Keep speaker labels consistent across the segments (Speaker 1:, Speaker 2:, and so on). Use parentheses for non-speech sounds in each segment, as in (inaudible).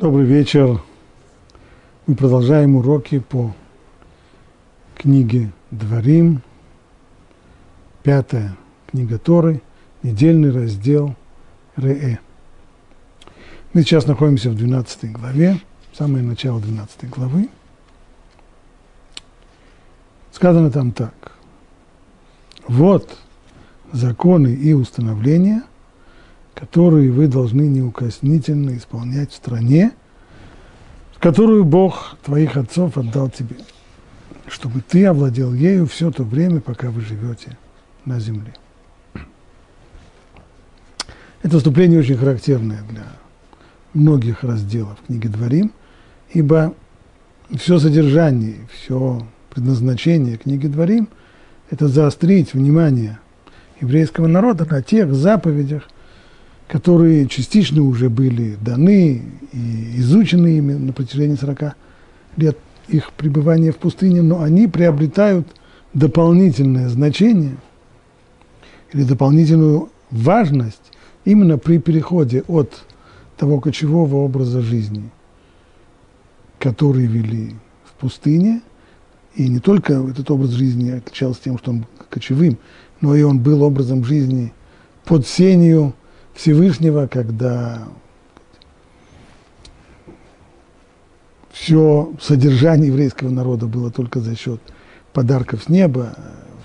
Speaker 1: Добрый вечер. Мы продолжаем уроки по книге Дворим, пятая книга Торы, недельный раздел Ре. Мы сейчас находимся в 12 главе, самое начало 12 главы. Сказано там так. Вот законы и установления, которые вы должны неукоснительно исполнять в стране, которую Бог твоих отцов отдал тебе, чтобы ты овладел ею все то время, пока вы живете на земле. Это вступление очень характерное для многих разделов книги Дворим, ибо все содержание, все предназначение книги Дворим – это заострить внимание еврейского народа на тех заповедях – которые частично уже были даны и изучены ими на протяжении 40 лет их пребывания в пустыне, но они приобретают дополнительное значение или дополнительную важность именно при переходе от того кочевого образа жизни, который вели в пустыне, и не только этот образ жизни отличался тем, что он кочевым, но и он был образом жизни под сенью Всевышнего, когда все содержание еврейского народа было только за счет подарков с неба,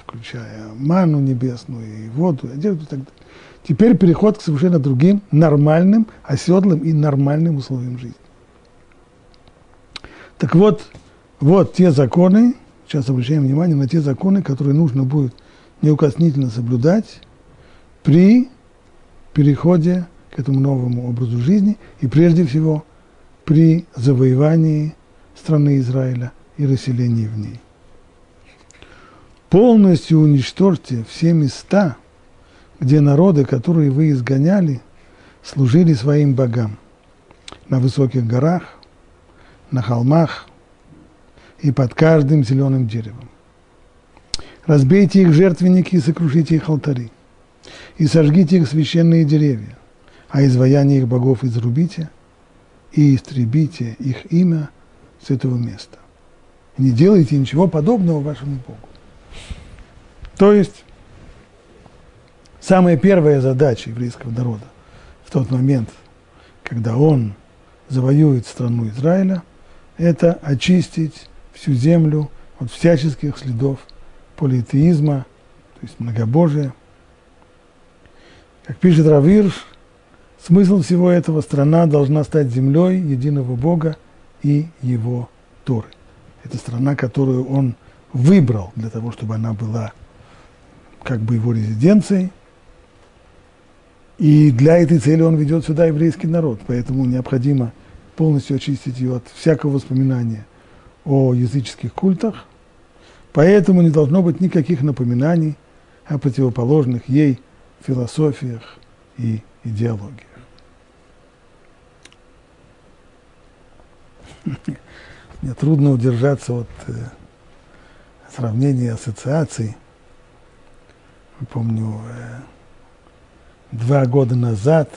Speaker 1: включая ману небесную и воду, одежду и так далее. Теперь переход к совершенно другим нормальным, оседлым и нормальным условиям жизни. Так вот, вот те законы, сейчас обращаем внимание на те законы, которые нужно будет неукоснительно соблюдать при переходе к этому новому образу жизни и прежде всего при завоевании страны Израиля и расселении в ней. Полностью уничтожьте все места, где народы, которые вы изгоняли, служили своим богам на высоких горах, на холмах и под каждым зеленым деревом. Разбейте их жертвенники и сокрушите их алтари и сожгите их священные деревья, а изваяние их богов изрубите и истребите их имя с этого места. Не делайте ничего подобного вашему Богу. То есть, самая первая задача еврейского народа в тот момент, когда он завоюет страну Израиля, это очистить всю землю от всяческих следов политеизма, то есть многобожия, как пишет Равирш, смысл всего этого страна должна стать землей единого Бога и его Торы. Это страна, которую он выбрал для того, чтобы она была как бы его резиденцией. И для этой цели он ведет сюда еврейский народ. Поэтому необходимо полностью очистить ее от всякого воспоминания о языческих культах. Поэтому не должно быть никаких напоминаний о противоположных ей философиях и идеологиях. (laughs) Мне трудно удержаться от э, сравнения ассоциаций. Помню, э, два года назад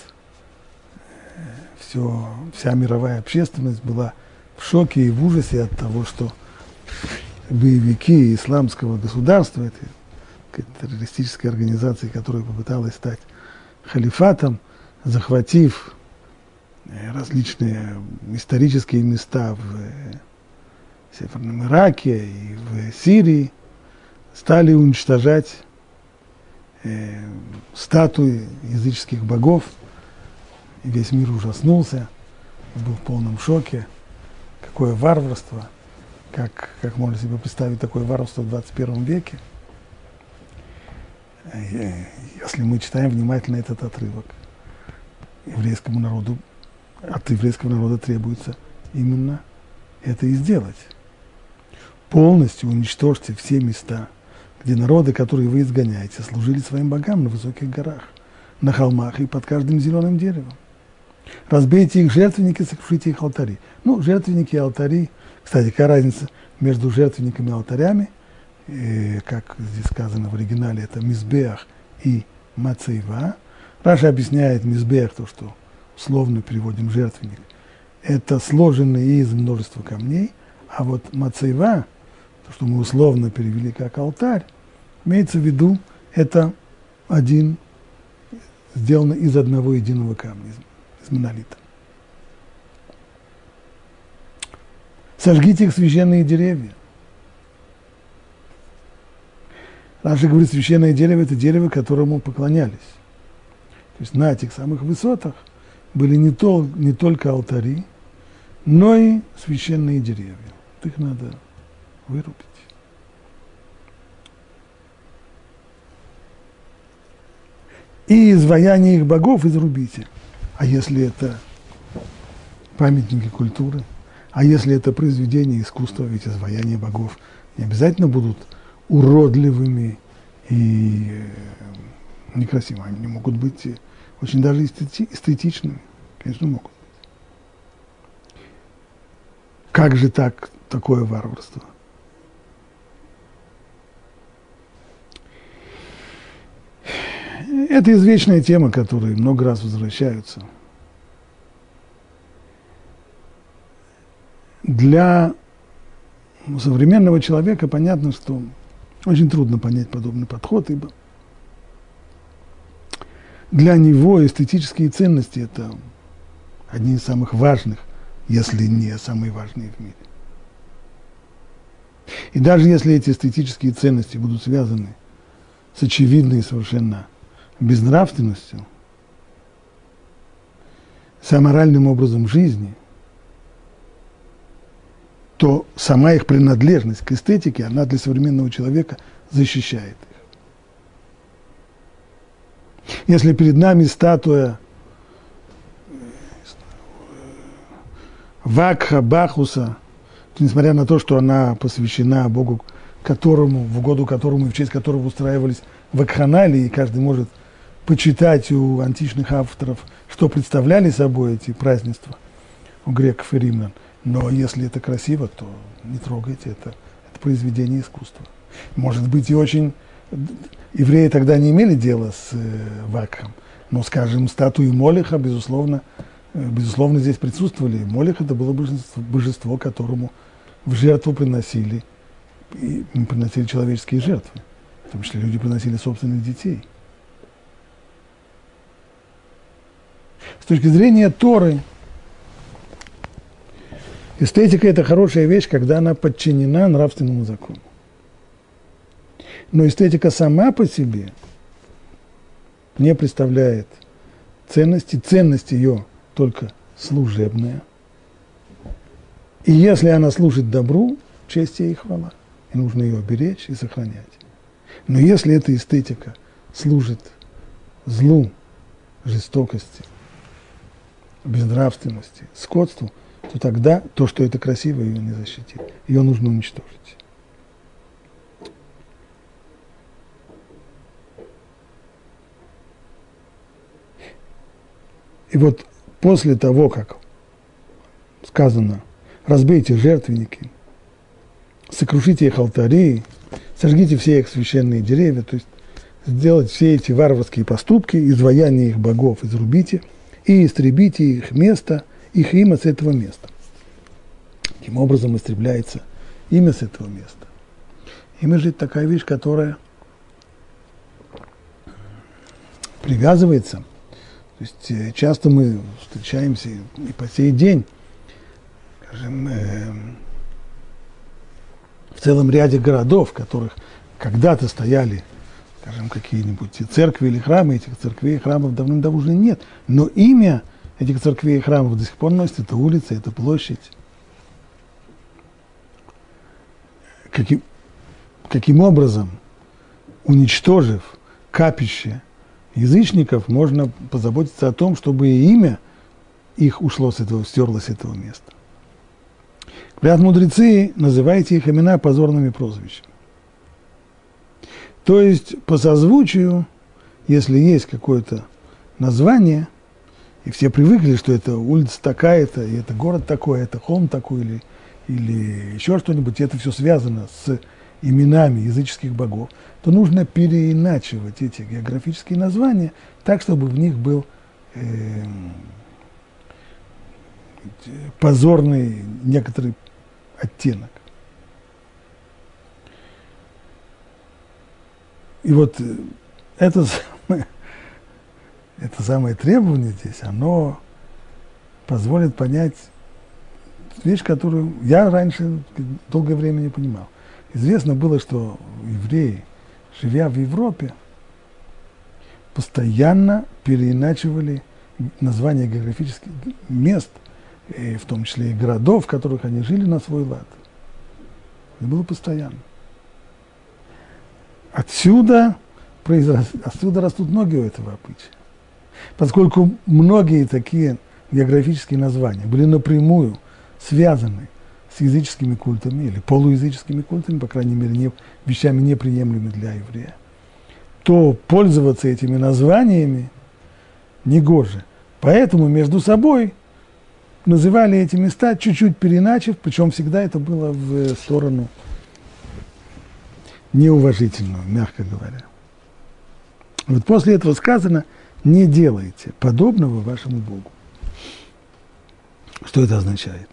Speaker 1: э, все, вся мировая общественность была в шоке и в ужасе от того, что боевики исламского государства, это террористической организации, которая попыталась стать халифатом, захватив э, различные исторические места в э, Северном Ираке и в Сирии, стали уничтожать э, статуи языческих богов, и весь мир ужаснулся, был в полном шоке. Какое варварство, как, как можно себе представить такое варварство в 21 веке – если мы читаем внимательно этот отрывок, еврейскому народу, от еврейского народа требуется именно это и сделать. Полностью уничтожьте все места, где народы, которые вы изгоняете, служили своим богам на высоких горах, на холмах и под каждым зеленым деревом. Разбейте их жертвенники, сокрушите их алтари. Ну, жертвенники и алтари, кстати, какая разница между жертвенниками и алтарями – э, как здесь сказано в оригинале, это мизбех и мацейва. Раша объясняет мизбех, то, что условно переводим жертвенник, это сложенный из множества камней, а вот мацеева, то, что мы условно перевели как алтарь, имеется в виду, это один, сделано из одного единого камня, из, из монолита. Сожгите их священные деревья. Раша говорит, священное дерево – это дерево, которому поклонялись. То есть на этих самых высотах были не, то, не только алтари, но и священные деревья. их надо вырубить. И изваяние их богов изрубите. А если это памятники культуры, а если это произведение искусства, ведь изваяния богов не обязательно будут уродливыми и э, некрасивыми, они могут быть очень даже эстетичными, конечно, могут быть. Как же так, такое варварство? Это извечная тема, которая много раз возвращаются. Для современного человека понятно, что очень трудно понять подобный подход, ибо для него эстетические ценности – это одни из самых важных, если не самые важные в мире. И даже если эти эстетические ценности будут связаны с очевидной совершенно безнравственностью, с аморальным образом жизни, то сама их принадлежность к эстетике, она для современного человека защищает их. Если перед нами статуя Вакха Бахуса, несмотря на то, что она посвящена Богу, которому, в угоду которому и в честь которого устраивались вакханалии, и каждый может почитать у античных авторов, что представляли собой эти празднества у греков и римлян. Но если это красиво, то не трогайте, это, это произведение искусства. Может быть, и очень... Евреи тогда не имели дела с э, Вакхом, но, скажем, статуи Молиха, безусловно, э, безусловно, здесь присутствовали. Молих – это было божество, божество, которому в жертву приносили, и приносили человеческие жертвы. В том числе люди приносили собственных детей – С точки зрения Торы, эстетика – это хорошая вещь, когда она подчинена нравственному закону. Но эстетика сама по себе не представляет ценности. Ценность ее только служебная. И если она служит добру, честь ей и хвала. И нужно ее беречь и сохранять. Но если эта эстетика служит злу, жестокости – безнравственности, скотству, то тогда то, что это красиво, ее не защитит. Ее нужно уничтожить. И вот после того, как сказано, разбейте жертвенники, сокрушите их алтари, сожгите все их священные деревья, то есть сделать все эти варварские поступки, изваяние их богов изрубите – и истребите их место, их имя с этого места. Таким образом истребляется имя с этого места. Имя же это такая вещь, которая привязывается. То есть э, часто мы встречаемся и по сей день, скажем, э, в целом ряде городов, в которых когда-то стояли скажем, какие-нибудь церкви или храмы, этих церквей и храмов давным-давно уже нет. Но имя этих церквей и храмов до сих пор носит, это улица, это площадь. Каким, каким образом, уничтожив капище язычников, можно позаботиться о том, чтобы имя их ушло с этого, стерлось с этого места. Говорят мудрецы, называйте их имена позорными прозвищами. То есть по созвучию, если есть какое-то название, и все привыкли, что это улица такая-то, и это город такой, это холм такой, или, или еще что-нибудь, и это все связано с именами языческих богов, то нужно переиначивать эти географические названия так, чтобы в них был э, позорный некоторый оттенок. И вот э, это это самое требование здесь, оно позволит понять вещь, которую я раньше долгое время не понимал. Известно было, что евреи, живя в Европе, постоянно переиначивали названия географических мест, и в том числе и городов, в которых они жили на свой лад. Это было постоянно. Отсюда, произрас... отсюда растут ноги у этого обычая. Поскольку многие такие географические названия были напрямую связаны с языческими культами или полуязыческими культами, по крайней мере, не, вещами неприемлемыми для еврея, то пользоваться этими названиями негоже. Поэтому между собой называли эти места чуть-чуть переначив, причем всегда это было в сторону неуважительную, мягко говоря. Вот после этого сказано, не делайте подобного вашему Богу. Что это означает?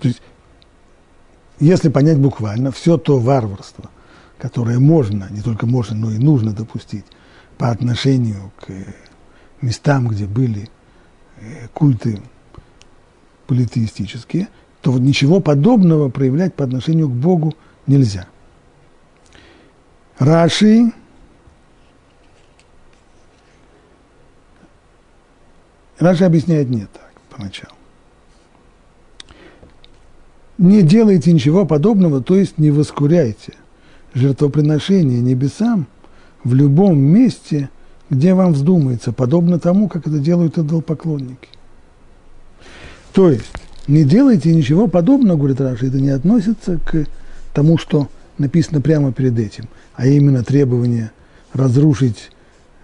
Speaker 1: То есть, если понять буквально, все то варварство, которое можно, не только можно, но и нужно допустить по отношению к местам, где были э, культы политеистические, то вот ничего подобного проявлять по отношению к Богу нельзя. Раши Раши объясняет не так поначалу. Не делайте ничего подобного, то есть не воскуряйте жертвоприношение небесам в любом месте, где вам вздумается, подобно тому, как это делают идолопоклонники. То есть не делайте ничего подобного, говорит Раши, это не относится к тому, что написано прямо перед этим, а именно требование разрушить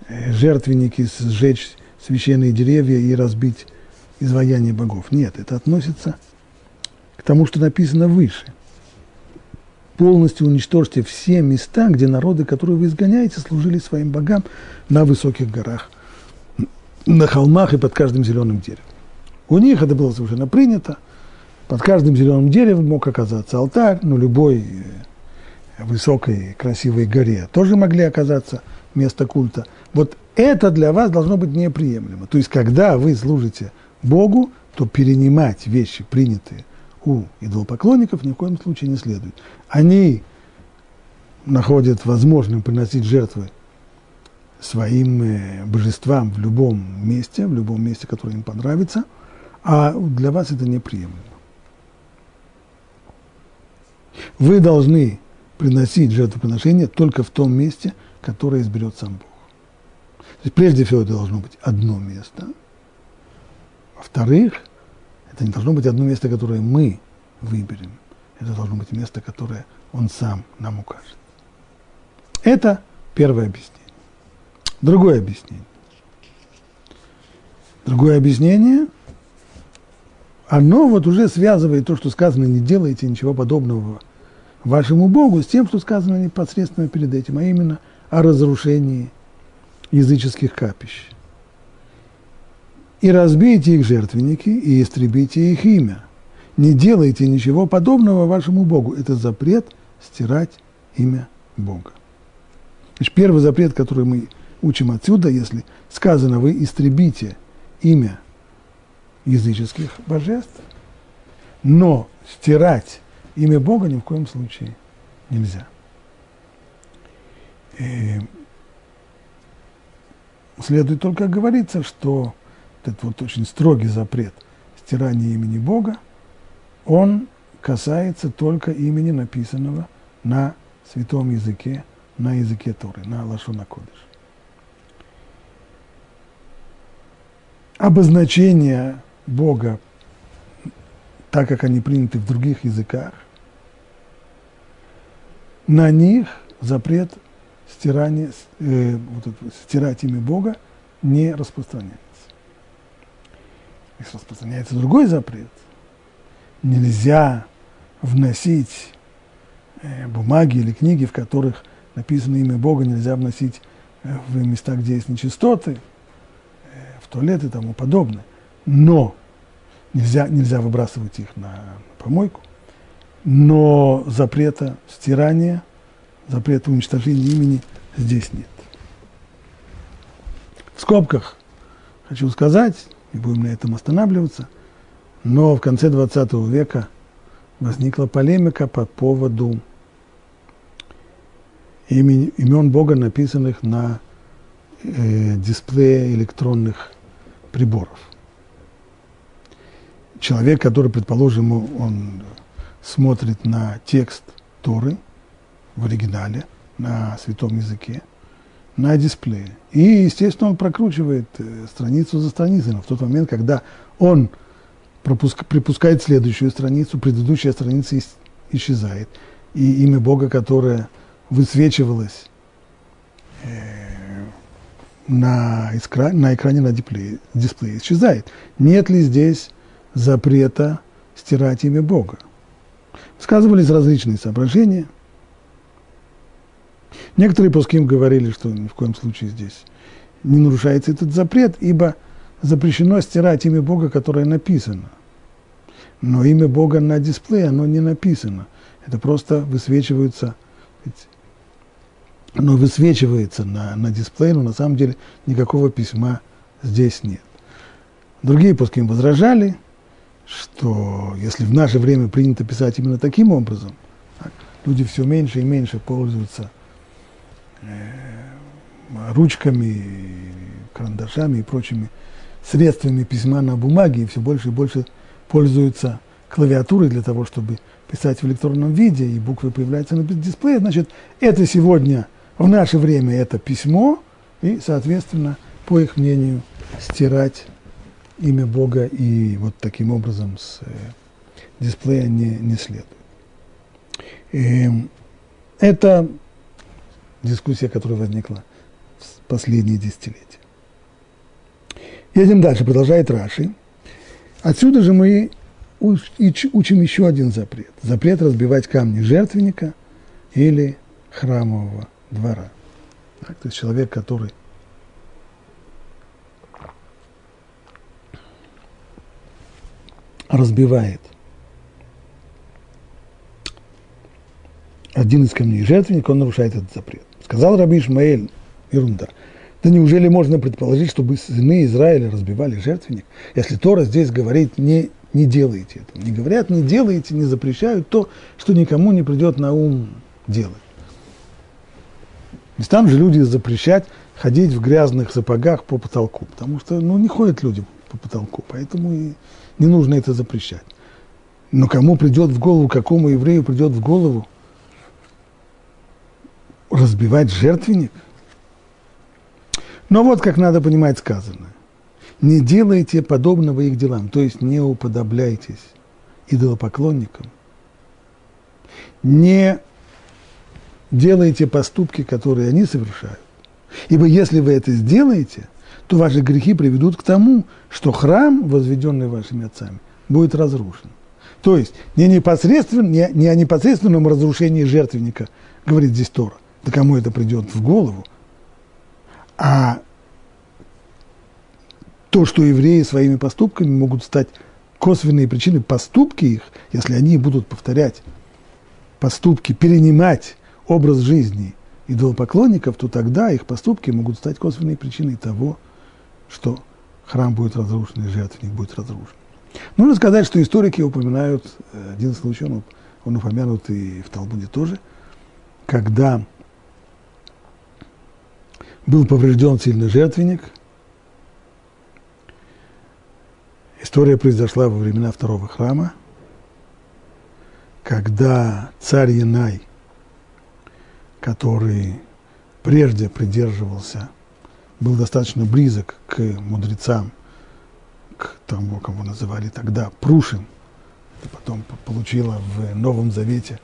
Speaker 1: э, жертвенники, сжечь священные деревья и разбить изваяние богов. Нет, это относится к тому, что написано выше. Полностью уничтожьте все места, где народы, которые вы изгоняете, служили своим богам на высоких горах, на холмах и под каждым зеленым деревом. У них это было совершенно принято. Под каждым зеленым деревом мог оказаться алтарь, но любой э, высокой красивой горе тоже могли оказаться место культа. Вот это для вас должно быть неприемлемо. То есть, когда вы служите Богу, то перенимать вещи, принятые у идолопоклонников, ни в коем случае не следует. Они находят возможным приносить жертвы своим э, божествам в любом месте, в любом месте, которое им понравится, а для вас это неприемлемо. Вы должны приносить жертвоприношение только в том месте, которое изберет сам Бог. То есть прежде всего это должно быть одно место. Во-вторых, это не должно быть одно место, которое мы выберем. Это должно быть место, которое он сам нам укажет. Это первое объяснение. Другое объяснение. Другое объяснение, оно вот уже связывает то, что сказано, не делайте ничего подобного вашему Богу, с тем, что сказано непосредственно перед этим, а именно о разрушении языческих капищ. И разбейте их жертвенники, и истребите их имя. Не делайте ничего подобного вашему Богу. Это запрет стирать имя Бога. Значит, первый запрет, который мы учим отсюда, если сказано, вы истребите имя языческих божеств, но стирать имя Бога ни в коем случае нельзя. И следует только говориться, что этот вот очень строгий запрет стирания имени Бога, он касается только имени, написанного на святом языке, на языке Торы, на Лашона Кодыш. Обозначения Бога, так как они приняты в других языках, на них запрет стирания, э, вот, стирать имя Бога не распространяется. Если распространяется другой запрет, нельзя вносить э, бумаги или книги, в которых написано имя Бога, нельзя вносить э, в места, где есть нечистоты, э, в туалет и тому подобное. Но нельзя, нельзя выбрасывать их на помойку, но запрета стирания, запрета уничтожения имени здесь нет. В скобках хочу сказать, не будем на этом останавливаться, но в конце 20 века возникла полемика по поводу имен, имен Бога, написанных на э, дисплее электронных приборов. Человек, который, предположим, он смотрит на текст Торы в оригинале, на святом языке, на дисплее. И, естественно, он прокручивает э, страницу за страницей, но в тот момент, когда он пропуск, припускает следующую страницу, предыдущая страница исчезает, и имя Бога, которое высвечивалось э, на, экране, на экране на дисплее, дисплее, исчезает. Нет ли здесь запрета стирать имя Бога? Сказывались различные соображения – Некоторые пуским говорили, что ни в коем случае здесь не нарушается этот запрет, ибо запрещено стирать имя Бога, которое написано. Но имя Бога на дисплее, оно не написано. Это просто высвечивается, оно высвечивается на, на дисплее, но на самом деле никакого письма здесь нет. Другие пуским возражали, что если в наше время принято писать именно таким образом, люди все меньше и меньше пользуются ручками, карандашами и прочими средствами письма на бумаге, и все больше и больше пользуются клавиатурой для того, чтобы писать в электронном виде, и буквы появляются на дисплее, значит, это сегодня, в наше время, это письмо, и, соответственно, по их мнению, стирать имя Бога и вот таким образом с э, дисплея не, не следует. И эм, это дискуссия, которая возникла в последние десятилетия. Едем дальше, продолжает Раши. Отсюда же мы учим еще один запрет. Запрет разбивать камни жертвенника или храмового двора. Так, то есть человек, который разбивает один из камней жертвенника, он нарушает этот запрет. Сказал Раби Ишмаэль, ерунда. Да неужели можно предположить, чтобы сыны Израиля разбивали жертвенник? Если Тора здесь говорит, не, не делайте этого. Не говорят, не делайте, не запрещают то, что никому не придет на ум делать. Ведь там же люди запрещать ходить в грязных сапогах по потолку, потому что ну, не ходят люди по потолку, поэтому и не нужно это запрещать. Но кому придет в голову, какому еврею придет в голову разбивать жертвенник? Но вот как надо понимать сказанное. Не делайте подобного их делам, то есть не уподобляйтесь идолопоклонникам. Не делайте поступки, которые они совершают. Ибо если вы это сделаете, то ваши грехи приведут к тому, что храм, возведенный вашими отцами, будет разрушен. То есть не, непосредственно, не, не о непосредственном разрушении жертвенника, говорит здесь Тора, да кому это придет в голову? А то, что евреи своими поступками могут стать косвенные причины поступки их, если они будут повторять поступки, перенимать образ жизни идолопоклонников, то тогда их поступки могут стать косвенной причиной того, что храм будет разрушен и жертвенник будет разрушен. Нужно сказать, что историки упоминают э, один случай, он, он упомянут и в Талмуде тоже, когда был поврежден сильный жертвенник. История произошла во времена второго храма, когда царь Янай, который прежде придерживался, был достаточно близок к мудрецам, к тому, кого называли тогда Прушин, потом получила в Новом Завете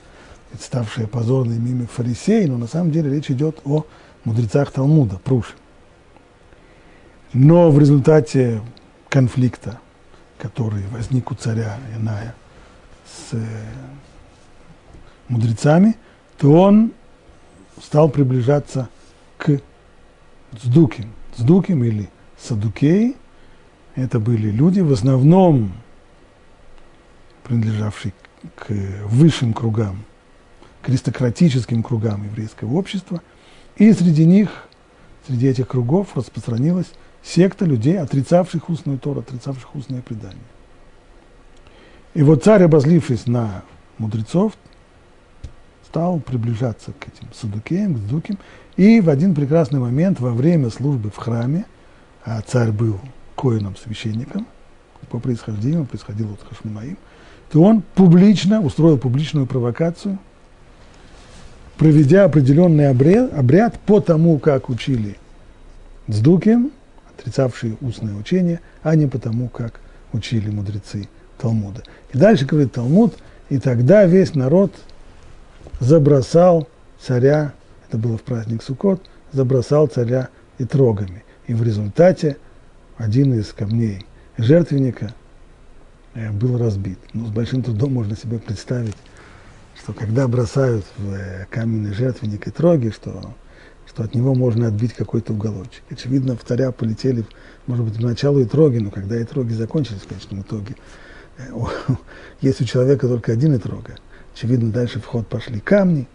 Speaker 1: ставшее позорным имя фарисей, но на самом деле речь идет о мудрецах Талмуда, Пруши. Но в результате конфликта, который возник у царя Иная с э, мудрецами, то он стал приближаться к Сдуким. Сдуким или Садукеи – это были люди, в основном принадлежавший к высшим кругам, к аристократическим кругам еврейского общества, и среди них, среди этих кругов распространилась секта людей, отрицавших устную Тору, отрицавших устное предание. И вот царь, обозлившись на мудрецов, стал приближаться к этим садукеям, к сдуким, и в один прекрасный момент во время службы в храме, а царь был коином, священником, по происхождению, происходил от Хашмунаим, то он публично устроил публичную провокацию, проведя определенный обряд, обряд по тому, как учили Дздуким, отрицавшие устное учение, а не по тому, как учили мудрецы Талмуда. И дальше говорит Талмуд, и тогда весь народ забросал царя, это было в праздник Суккот, забросал царя и трогами. И в результате один из камней жертвенника э, был разбит. Но с большим трудом можно себе представить, что когда бросают в э, каменный жертвенник и троги, что, что от него можно отбить какой-то уголочек. Очевидно, в царя полетели, может быть, поначалу и троги, но когда и троги закончились в конечном итоге, э, (laughs) есть у человека только один и трога. Очевидно, дальше в ход пошли камни.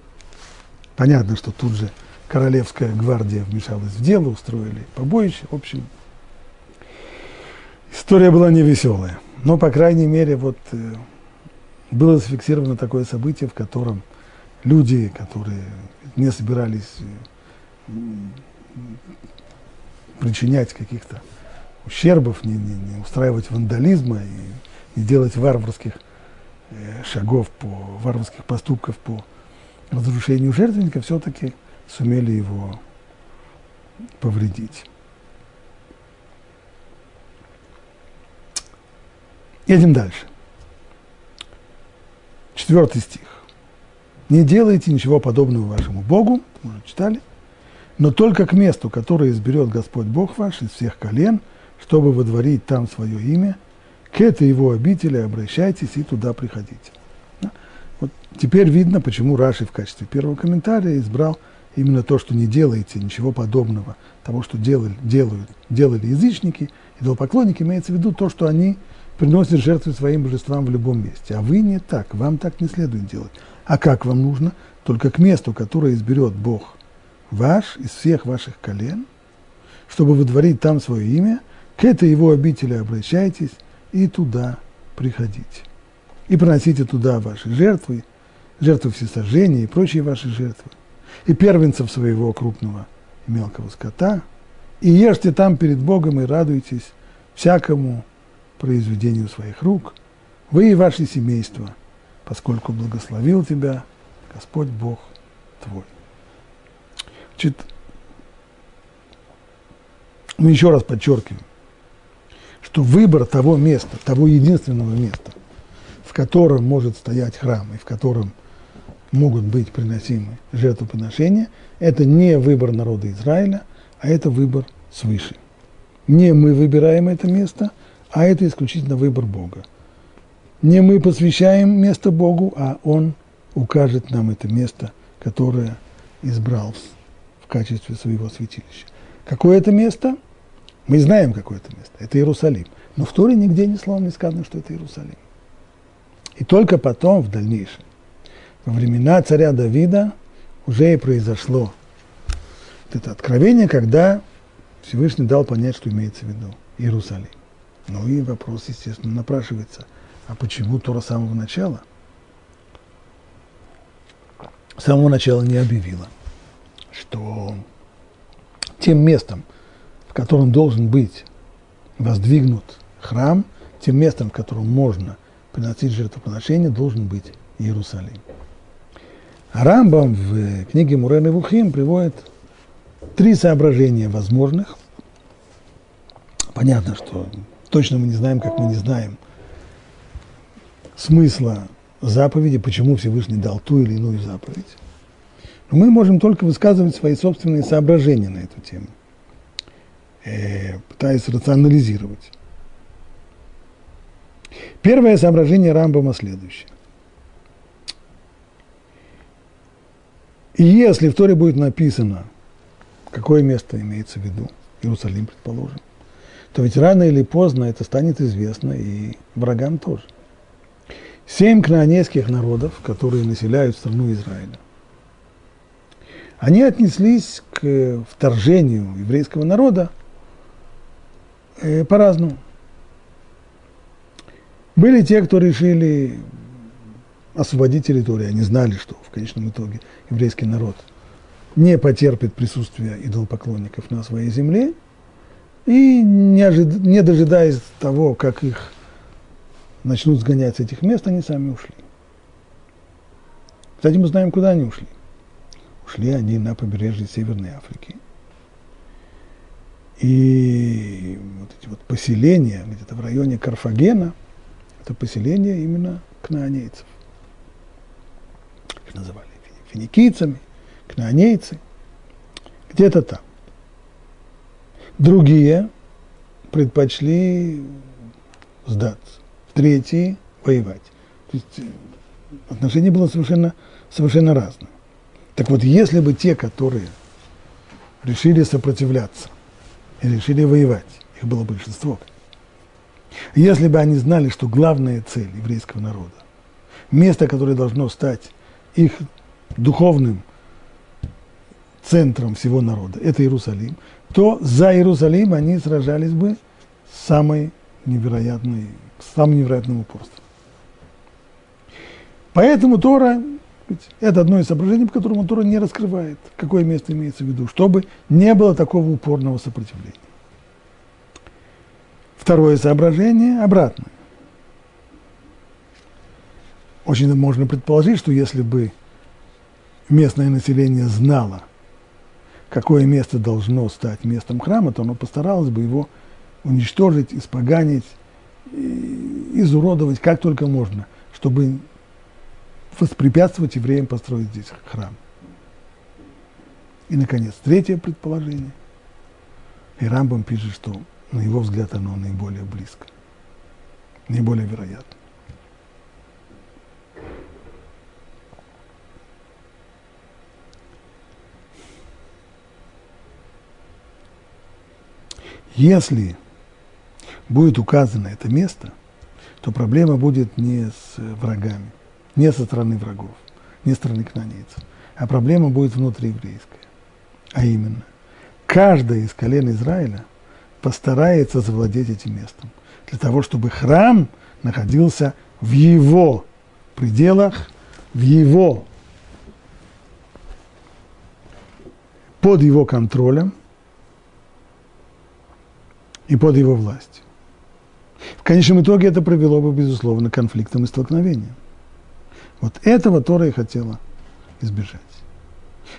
Speaker 1: Понятно, что тут же королевская гвардия вмешалась в дело, устроили побоище. В общем, история была невеселая. Но, по крайней мере, вот э, было зафиксировано такое событие, в котором люди, которые не собирались э, причинять каких-то ущербов, не, не, не устраивать вандализма и не делать варварских Э, шагов, по варварских поступков по разрушению жертвенника, все-таки сумели его повредить. Едем дальше. Четвертый стих. Не делайте ничего подобного вашему Богу, мы уже читали, но только к месту, которое изберет Господь Бог ваш из всех колен, чтобы водворить там свое имя – к этой его обители обращайтесь и туда приходите. Вот теперь видно, почему Раши в качестве первого комментария избрал именно то, что не делаете ничего подобного того, что делали, делают, делали язычники, идолопоклонники, имеется в виду то, что они приносят жертвы своим божествам в любом месте. А вы не так, вам так не следует делать. А как вам нужно? Только к месту, которое изберет Бог ваш из всех ваших колен, чтобы выдворить там свое имя, к этой его обители обращайтесь, и туда приходите. И приносите туда ваши жертвы, жертвы всесожжения и прочие ваши жертвы. И первенцев своего крупного и мелкого скота. И ешьте там перед Богом и радуйтесь всякому произведению своих рук, вы и ваше семейство, поскольку благословил тебя Господь Бог твой. Значит, мы еще раз подчеркиваем, что выбор того места, того единственного места, в котором может стоять храм и в котором могут быть приносимы жертвоприношения, это не выбор народа Израиля, а это выбор свыше. Не мы выбираем это место, а это исключительно выбор Бога. Не мы посвящаем место Богу, а Он укажет нам это место, которое избрал в качестве своего святилища. Какое это место – мы знаем, какое это место. Это Иерусалим. Но в Торе нигде ни слова не сказано, что это Иерусалим. И только потом, в дальнейшем, во времена царя Давида, уже и произошло вот это откровение, когда Всевышний дал понять, что имеется в виду Иерусалим. Ну и вопрос, естественно, напрашивается, а почему Тора с самого начала? С самого начала не объявила, что тем местом, в котором должен быть воздвигнут храм, тем местом, в котором можно приносить жертвоприношение, должен быть Иерусалим. Рамбам в книге Мурен и Вухим приводит три соображения возможных. Понятно, что точно мы не знаем, как мы не знаем смысла заповеди, почему Всевышний дал ту или иную заповедь. Но мы можем только высказывать свои собственные соображения на эту тему э, пытаясь рационализировать. Первое соображение Рамбама следующее. Если в Торе будет написано, какое место имеется в виду, Иерусалим, предположим, то ведь рано или поздно это станет известно и врагам тоже. семь кнаанейских народов, которые населяют страну Израиля, они отнеслись к вторжению еврейского народа э, по-разному. Были те, кто решили освободить территорию. Они знали, что в конечном итоге еврейский народ не потерпит присутствия идолопоклонников на своей земле, и не, ожид... не дожидаясь того, как их начнут сгонять с этих мест, они сами ушли. Кстати, мы знаем, куда они ушли. Ушли они на побережье Северной Африки. И вот эти вот поселения где-то в районе Карфагена, это поселения именно кнаанейцев. Их называли финикийцами, кнаанейцы. Где-то там. Другие предпочли сдаться. Третьи – воевать. То есть э, отношение было совершенно, совершенно разное. Так вот, если бы те, которые решили сопротивляться и решили воевать, их было большинство, если бы они знали, что главная цель еврейского народа, место, которое должно стать их духовным центром всего народа, это Иерусалим, то за Иерусалим они сражались бы с самой невероятной, с самым невероятным упорством. Поэтому Тора, это одно из соображений, по которому Тора не раскрывает, какое место имеется в виду, чтобы не было такого упорного сопротивления. Второе соображение обратное. Очень можно предположить, что если бы местное население знало, какое место должно стать местом храма, то оно постаралось бы его уничтожить, испоганить, изуродовать как только можно, чтобы воспрепятствовать евреям построить здесь храм. И, наконец, третье предположение. И Рамбам пишет, что, на его взгляд, оно наиболее близко, наиболее вероятно. Если будет указано это место, то проблема будет не с врагами, не со стороны врагов, не со стороны кнанейцев, а проблема будет внутриеврейская. А именно, каждая из колен Израиля постарается завладеть этим местом, для того, чтобы храм находился в его пределах, в его, под его контролем, и под его властью. В конечном итоге это привело бы, безусловно, к конфликтам и столкновениям. Вот этого Тора и хотела избежать.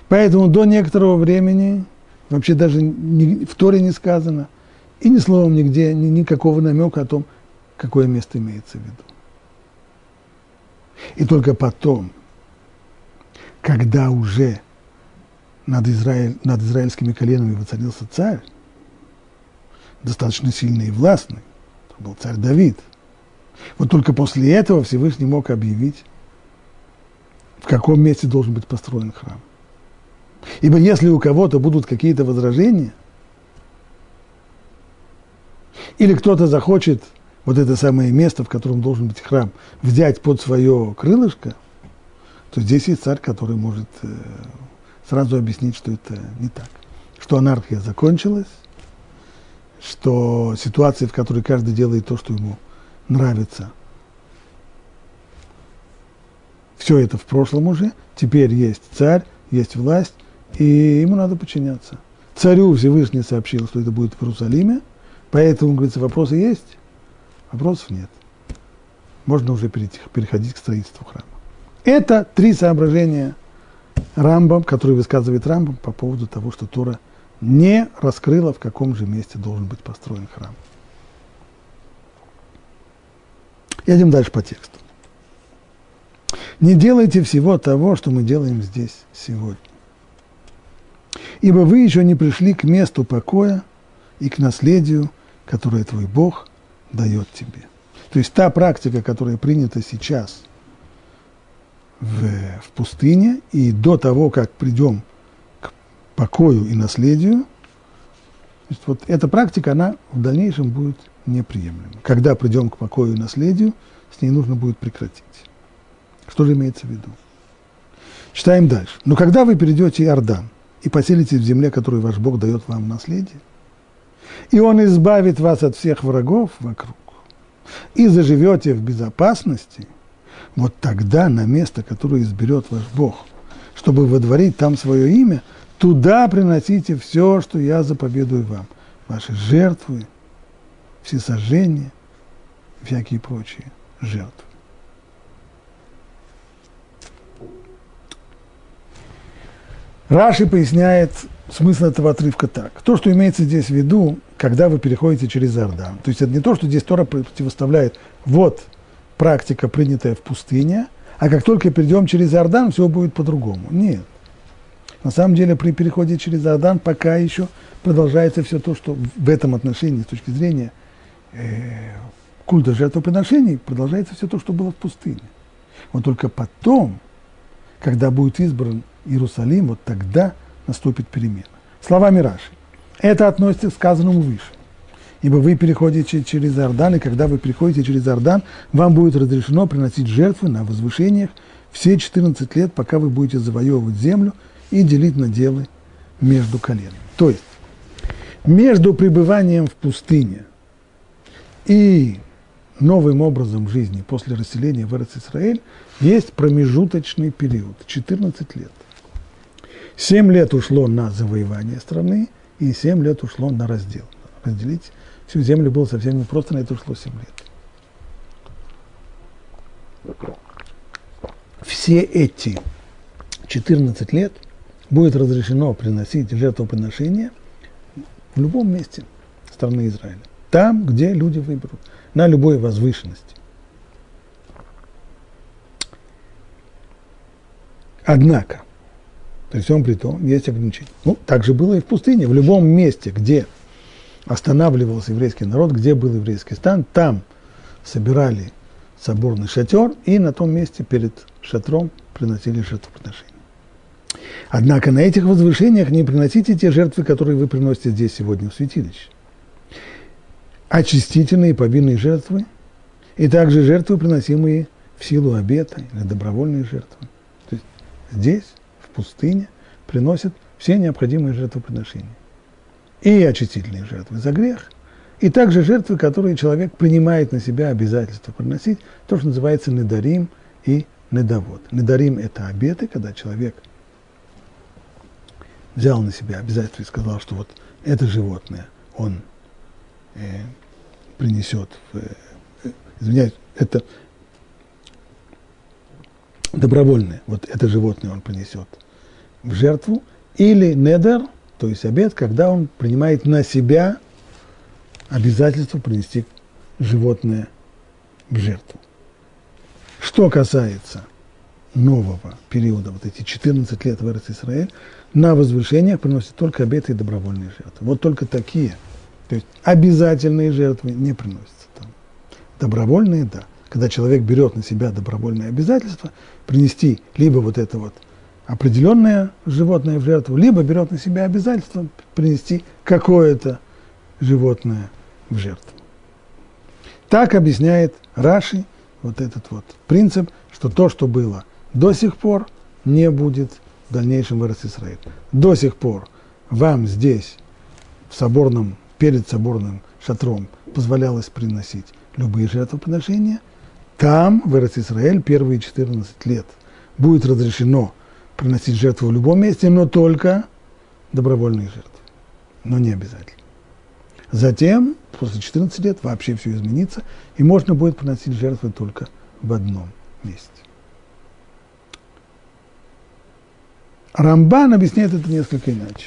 Speaker 1: Поэтому до некоторого времени, вообще даже в Торе не сказано, и ни словом нигде, ни, никакого намека о том, какое место имеется в виду. И только потом, когда уже над, Израиль, над израильскими коленами воцарился царь, достаточно сильный и властный. Это был царь Давид. Вот только после этого Всевышний мог объявить, в каком месте должен быть построен храм. Ибо если у кого-то будут какие-то возражения, или кто-то захочет вот это самое место, в котором должен быть храм, взять под свое крылышко, то здесь есть царь, который может э, сразу объяснить, что это не так. Что анархия закончилась, что ситуации, в которой каждый делает то, что ему нравится, все это в прошлом уже, теперь есть царь, есть власть, и ему надо подчиняться. Царю Всевышний сообщил, что это будет в Иерусалиме, поэтому, говорится, вопросы есть, вопросов нет. Можно уже перейти, переходить к строительству храма. Это три соображения Рамбам, которые высказывает Рамбам по поводу того, что Тора – не раскрыла, в каком же месте должен быть построен храм. Едем дальше по тексту. Не делайте всего того, что мы делаем здесь сегодня. Ибо вы еще не пришли к месту покоя и к наследию, которое твой Бог дает тебе. То есть та практика, которая принята сейчас в, в пустыне, и до того, как придем покою и наследию. Есть вот эта практика, она в дальнейшем будет неприемлема. Когда придем к покою и наследию, с ней нужно будет прекратить. Что же имеется в виду? Читаем дальше. Но когда вы перейдете Иордан и поселитесь в земле, которую ваш Бог дает вам в наследие, и Он избавит вас от всех врагов вокруг, и заживете в безопасности, вот тогда на место, которое изберет ваш Бог, чтобы водворить там свое имя, туда приносите все, что я заповедую вам. Ваши жертвы, все сожжения, всякие прочие жертвы. Раши поясняет смысл этого отрывка так. То, что имеется здесь в виду, когда вы переходите через Иордан. То есть это не то, что здесь Тора противоставляет вот практика, принятая в пустыне, а как только перейдем через Иордан, все будет по-другому. Нет. На самом деле при переходе через Иордан пока еще продолжается все то, что в этом отношении, с точки зрения э, культа жертвоприношений, продолжается все то, что было в пустыне. Вот только потом, когда будет избран Иерусалим, вот тогда наступит перемена. Словами Раши. Это относится к сказанному выше. Ибо вы переходите через Иордан, и когда вы переходите через Иордан, вам будет разрешено приносить жертвы на возвышениях все 14 лет, пока вы будете завоевывать землю и делить наделы между коленами. То есть, между пребыванием в пустыне и новым образом жизни после расселения в Израиль есть промежуточный период – 14 лет. Семь лет ушло на завоевание страны, и семь лет ушло на раздел. Разделить всю землю было совсем непросто, на это ушло семь лет. Все эти 14 лет будет разрешено приносить жертвоприношения в любом месте страны Израиля. Там, где люди выберут, на любой возвышенности. Однако, при всем при том, есть ограничения. Ну, так же было и в пустыне. В любом месте, где останавливался еврейский народ, где был еврейский стан, там собирали соборный шатер, и на том месте перед шатром приносили жертвоприношения. Однако на этих возвышениях не приносите те жертвы, которые вы приносите здесь сегодня в святилище. Очистительные повинные жертвы, и также жертвы, приносимые в силу обета или добровольные жертвы. То есть здесь пустыне, приносят все необходимые жертвоприношения. И очистительные жертвы за грех, и также жертвы, которые человек принимает на себя обязательство приносить, то, что называется недарим и недовод. Недарим – это обеты, когда человек взял на себя обязательство и сказал, что вот это животное он э, принесет, в, э, извиняюсь, это добровольное, вот это животное он принесет в жертву, или недер, то есть обед, когда он принимает на себя обязательство принести животное в жертву. Что касается нового периода, вот эти 14 лет в Израиль, на возвышениях приносят только обеты и добровольные жертвы. Вот только такие. То есть обязательные жертвы не приносятся там. Добровольные – да. Когда человек берет на себя добровольное обязательство, принести либо вот это вот – определенное животное в жертву, либо берет на себя обязательство принести какое-то животное в жертву. Так объясняет Раши вот этот вот принцип, что то, что было до сих пор, не будет в дальнейшем Израиль. До сих пор вам здесь, в соборном, перед соборным шатром, позволялось приносить любые жертвоприношения. Там, в Израиль, первые 14 лет будет разрешено приносить жертву в любом месте, но только добровольные жертвы, но не обязательно. Затем, после 14 лет, вообще все изменится, и можно будет приносить жертвы только в одном месте. Рамбан объясняет это несколько иначе.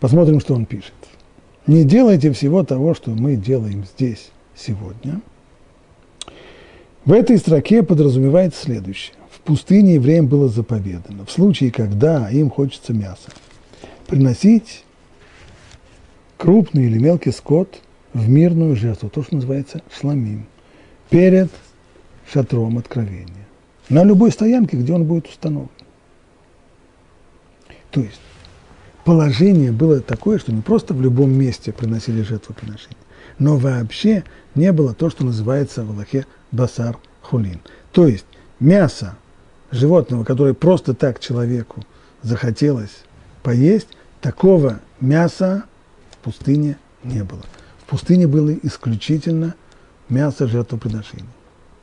Speaker 1: Посмотрим, что он пишет. Не делайте всего того, что мы делаем здесь сегодня. В этой строке подразумевается следующее пустыне евреям было заповедано, в случае, когда им хочется мяса, приносить крупный или мелкий скот в мирную жертву, то, что называется шламим, перед шатром откровения, на любой стоянке, где он будет установлен. То есть, положение было такое, что не просто в любом месте приносили жертвоприношения, но вообще не было то, что называется в Аллахе басар хулин. То есть мясо животного, которое просто так человеку захотелось поесть, такого мяса в пустыне не было. В пустыне было исключительно мясо жертвоприношений.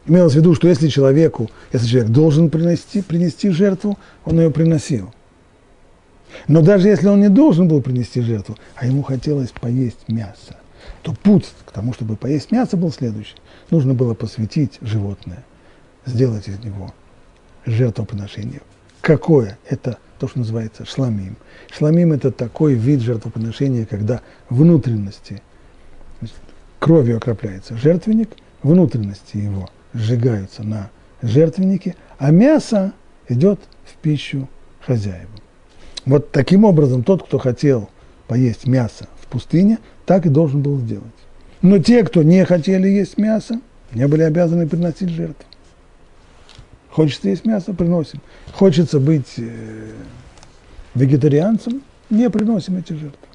Speaker 1: Имелось в виду, что если человеку, если человек должен принести, принести жертву, он ее приносил. Но даже если он не должен был принести жертву, а ему хотелось поесть мясо, то путь к тому, чтобы поесть мясо, был следующий. Нужно было посвятить животное, сделать из него жертвоприношение. Какое? Это то, что называется шламим. Шламим – это такой вид жертвоприношения, когда внутренности, кровью окропляется жертвенник, внутренности его сжигаются на жертвеннике, а мясо идет в пищу хозяевам. Вот таким образом тот, кто хотел поесть мясо в пустыне, так и должен был сделать. Но те, кто не хотели есть мясо, не были обязаны приносить жертву. Хочется есть мясо, приносим. Хочется быть э, вегетарианцем, не приносим эти жертвы.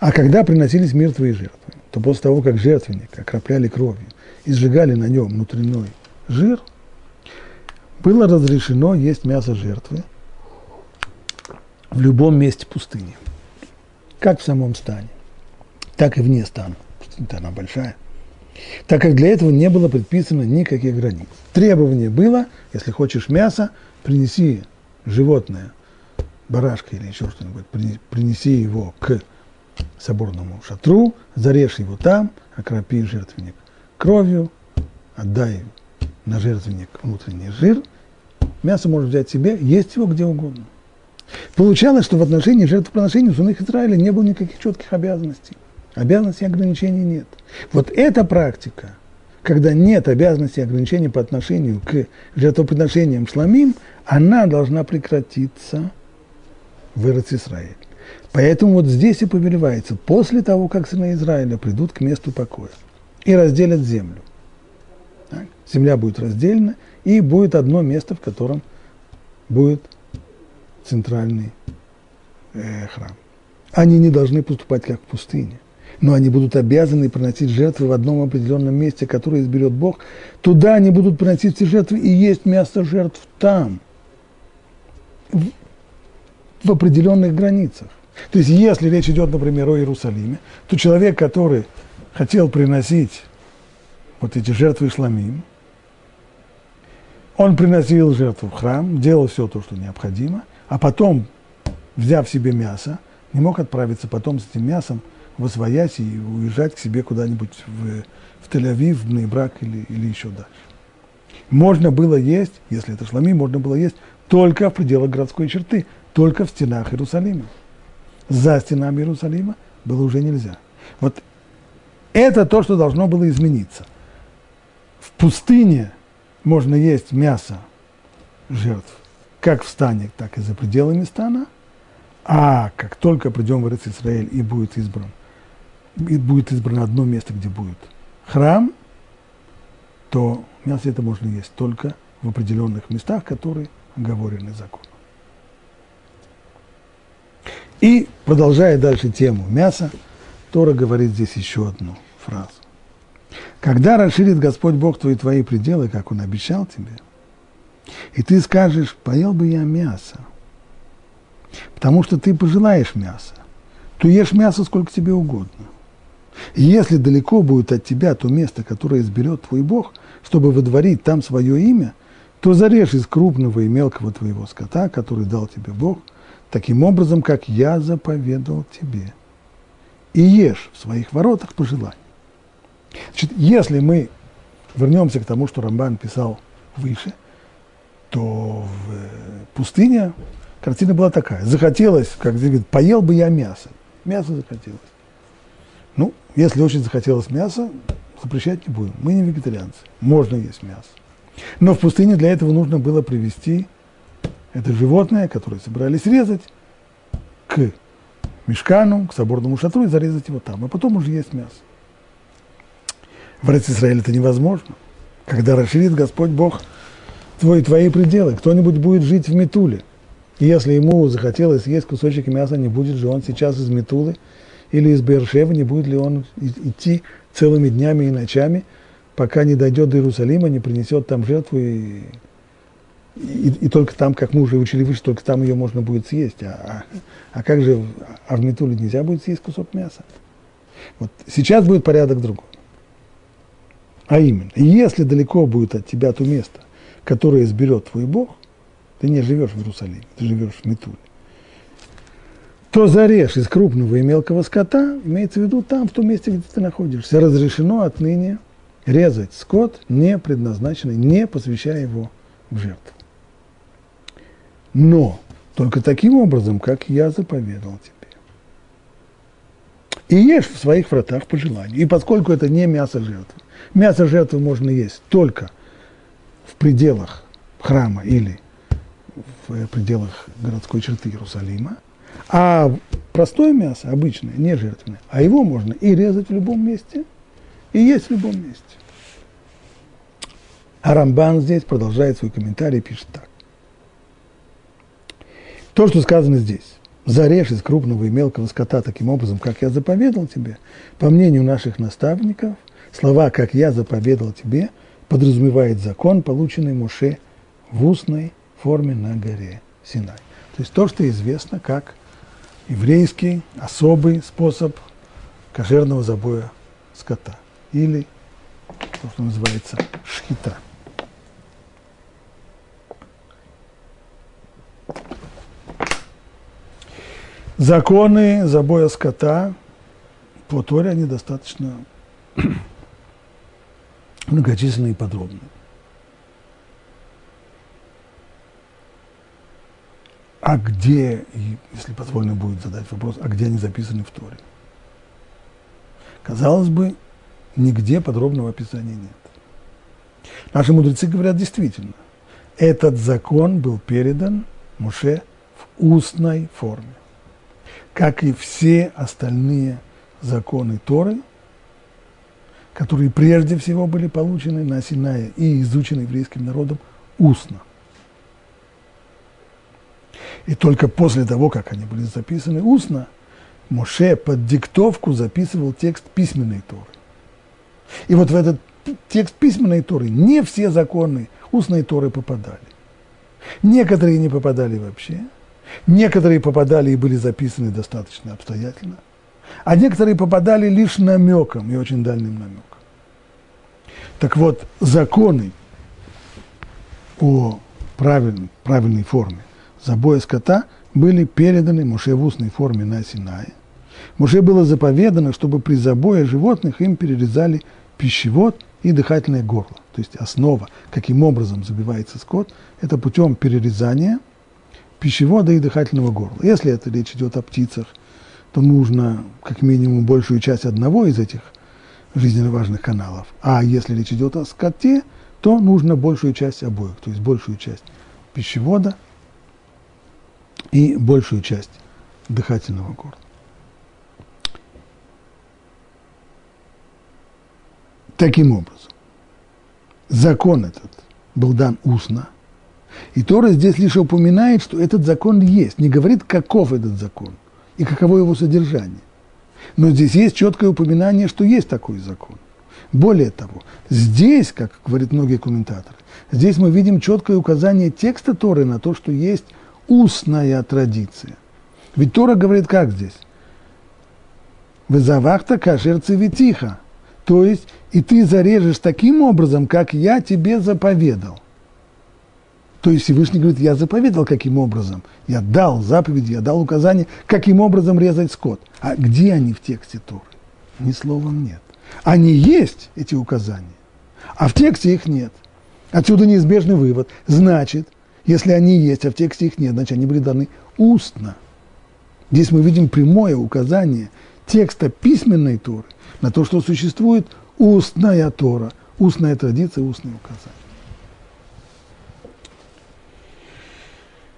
Speaker 1: А когда приносились мертвые жертвы, то после того, как жертвенник окропляли кровью и сжигали на нем внутренний жир, было разрешено есть мясо жертвы в любом месте пустыни, как в самом стане, так и вне стана. Пустыня она большая. Так как для этого не было предписано никаких границ. Требование было, если хочешь мясо, принеси животное, барашка или еще что-нибудь, принеси его к соборному шатру, зарежь его там, окропи жертвенник кровью, отдай на жертвенник внутренний жир, мясо можешь взять себе, есть его где угодно. Получалось, что в отношении жертвоприношения у сынов Израиля не было никаких четких обязанностей. Обязанностей и ограничений нет. Вот эта практика, когда нет обязанностей и ограничений по отношению к жертвоприношениям шламим, она должна прекратиться в Израиль. Поэтому вот здесь и повелевается, после того, как сыны Израиля придут к месту покоя и разделят землю. Так? Земля будет разделена, и будет одно место, в котором будет центральный э, храм. Они не должны поступать как в пустыне, но они будут обязаны приносить жертвы в одном определенном месте, которое изберет Бог. Туда они будут приносить все жертвы, и есть место жертв там, в, в определенных границах. То есть, если речь идет, например, о Иерусалиме, то человек, который хотел приносить вот эти жертвы шламим, он приносил жертву в храм, делал все то, что необходимо, а потом, взяв себе мясо, не мог отправиться потом с этим мясом в Освоясь и уезжать к себе куда-нибудь в, в Тель-Авив, в Нейбрак или, или еще дальше. Можно было есть, если это шламим, можно было есть только в пределах городской черты, только в стенах Иерусалима за стенами Иерусалима было уже нельзя. Вот это то, что должно было измениться. В пустыне можно есть мясо жертв как в стане, так и за пределами стана, а как только придем в Израиль и будет избран, и будет избрано одно место, где будет храм, то мясо это можно есть только в определенных местах, которые оговорены законом. И, продолжая дальше тему мяса, Тора говорит здесь еще одну фразу. Когда расширит Господь Бог твои твои пределы, как Он обещал тебе, и ты скажешь, поел бы я мясо, потому что ты пожелаешь мяса, то ешь мясо сколько тебе угодно. И если далеко будет от тебя то место, которое изберет твой Бог, чтобы выдворить там свое имя, то зарежь из крупного и мелкого твоего скота, который дал тебе Бог – таким образом, как я заповедал тебе. И ешь в своих воротах по желанию. Значит, если мы вернемся к тому, что Рамбан писал выше, то в э, пустыне картина была такая. Захотелось, как говорит, поел бы я мясо. Мясо захотелось. Ну, если очень захотелось мясо, запрещать не будем. Мы не вегетарианцы. Можно есть мясо. Но в пустыне для этого нужно было привести это животное, которое собирались резать, к мешкану, к соборному шатру и зарезать его там, а потом уже есть мясо. В Израиле это невозможно. Когда расширит Господь Бог твои, твои пределы, кто-нибудь будет жить в Метуле, И если ему захотелось есть кусочек мяса, не будет же он сейчас из Метулы или из Бершева, не будет ли он идти целыми днями и ночами, пока не дойдет до Иерусалима, не принесет там жертву, и, и, и только там, как мы уже учили выше, только там ее можно будет съесть. А, а, а как же, а в Метуле нельзя будет съесть кусок мяса? Вот сейчас будет порядок другой. А именно, если далеко будет от тебя то место, которое изберет твой Бог, ты не живешь в Иерусалиме, ты живешь в Метуле, то зарежь из крупного и мелкого скота, имеется в виду там, в том месте, где ты находишься. Разрешено отныне резать скот, не предназначенный, не посвящая его в жертву. Но только таким образом, как я заповедал тебе. И ешь в своих вратах по желанию. И поскольку это не мясо жертвы, мясо жертвы можно есть только в пределах храма или в пределах городской черты Иерусалима, а простое мясо, обычное, не жертвенное, а его можно и резать в любом месте, и есть в любом месте. А Рамбан здесь продолжает свой комментарий и пишет так. То, что сказано здесь, зарежь из крупного и мелкого скота таким образом, как я заповедал тебе, по мнению наших наставников, слова «как я заповедал тебе» подразумевает закон, полученный Муше в устной форме на горе Синай. То есть то, что известно как еврейский особый способ кошерного забоя скота или то, что называется шхита. Законы забоя скота по Торе, они достаточно многочисленные и подробные. А где, если позволено будет задать вопрос, а где они записаны в Торе? Казалось бы, нигде подробного описания нет. Наши мудрецы говорят действительно, этот закон был передан Муше в устной форме, как и все остальные законы Торы, которые прежде всего были получены на Синае и изучены еврейским народом устно – и только после того, как они были записаны устно, Моше под диктовку записывал текст письменной Торы. И вот в этот текст письменной Торы не все законы устной Торы попадали. Некоторые не попадали вообще, некоторые попадали и были записаны достаточно обстоятельно, а некоторые попадали лишь намеком и очень дальним намеком. Так вот, законы о правильной, правильной форме забоя скота были переданы Муше в устной форме на Синае. Муше было заповедано, чтобы при забое животных им перерезали пищевод и дыхательное горло. То есть основа, каким образом забивается скот, это путем перерезания пищевода и дыхательного горла. Если это речь идет о птицах, то нужно как минимум большую часть одного из этих жизненно важных каналов. А если речь идет о скоте, то нужно большую часть обоих, то есть большую часть пищевода и большую часть дыхательного горла. Таким образом, закон этот был дан устно, и Тора здесь лишь упоминает, что этот закон есть, не говорит, каков этот закон и каково его содержание. Но здесь есть четкое упоминание, что есть такой закон. Более того, здесь, как говорят многие комментаторы, здесь мы видим четкое указание текста Торы на то, что есть устная традиция. Ведь Тора говорит как здесь? Вызавахта кашер цивитиха. То есть, и ты зарежешь таким образом, как я тебе заповедал. То есть Всевышний говорит, я заповедал каким образом. Я дал заповеди, я дал указание, каким образом резать скот. А где они в тексте Торы? Ни словом нет. Они есть, эти указания, а в тексте их нет. Отсюда неизбежный вывод. Значит, если они есть, а в тексте их нет, значит, они были даны устно. Здесь мы видим прямое указание текста письменной Торы на то, что существует устная Тора, устная традиция, устные указания.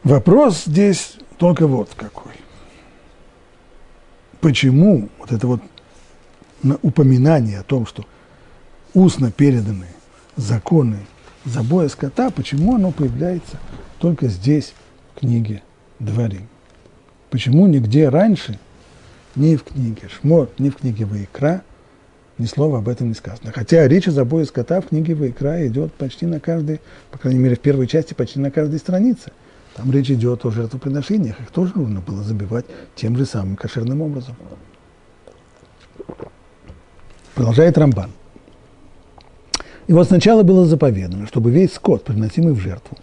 Speaker 1: Вопрос здесь только вот какой. Почему вот это вот упоминание о том, что устно переданы законы забоя скота, почему оно появляется только здесь, в книге дворим. Почему нигде раньше, ни в книге Шмот, ни в книге Ваикра, ни слова об этом не сказано. Хотя речь о забое скота в книге Ваикра идет почти на каждой, по крайней мере, в первой части почти на каждой странице. Там речь идет о жертвоприношениях, их тоже нужно было забивать тем же самым кошерным образом. Продолжает Рамбан. И вот сначала было заповедано, чтобы весь скот, приносимый в жертву,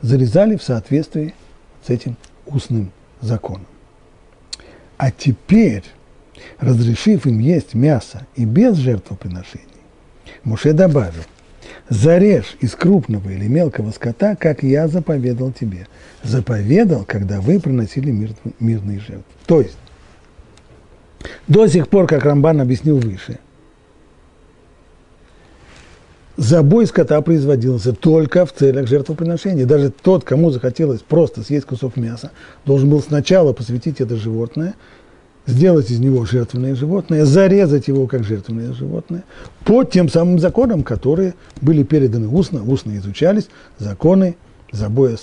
Speaker 1: зарезали в соответствии с этим устным законом. А теперь, разрешив им есть мясо и без жертвоприношений, Муше добавил, зарежь из крупного или мелкого скота, как я заповедал тебе. Заповедал, когда вы приносили мир, мирные жертвы. То есть, до сих пор, как Рамбан объяснил выше, забой скота производился только в целях жертвоприношения. Даже тот, кому захотелось просто съесть кусок мяса, должен был сначала посвятить это животное, сделать из него жертвенное животное, зарезать его как жертвенное животное, по тем самым законам, которые были переданы устно, устно изучались, законы забоя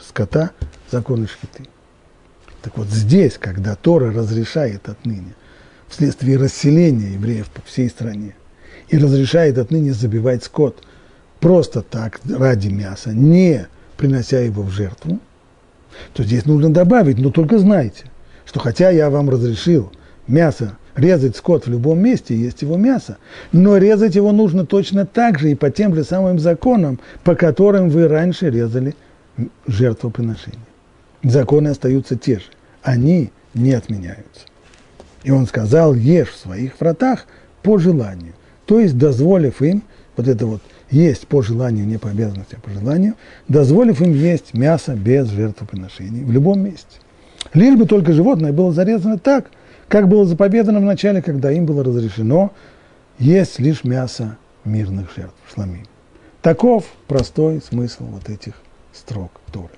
Speaker 1: скота, законы шхиты. Так вот здесь, когда Тора разрешает отныне, вследствие расселения евреев по всей стране, и разрешает отныне забивать скот просто так, ради мяса, не принося его в жертву, то здесь нужно добавить, но только знайте, что хотя я вам разрешил мясо резать скот в любом месте, есть его мясо, но резать его нужно точно так же и по тем же самым законам, по которым вы раньше резали жертвоприношение. Законы остаются те же, они не отменяются. И он сказал, ешь в своих вратах по желанию. То есть, дозволив им, вот это вот, есть по желанию, не по обязанности, а по желанию, дозволив им есть мясо без жертвоприношений в любом месте. Лишь бы только животное было зарезано так, как было заповедано в начале, когда им было разрешено есть лишь мясо мирных жертв, шламим. Таков простой смысл вот этих строк Торы.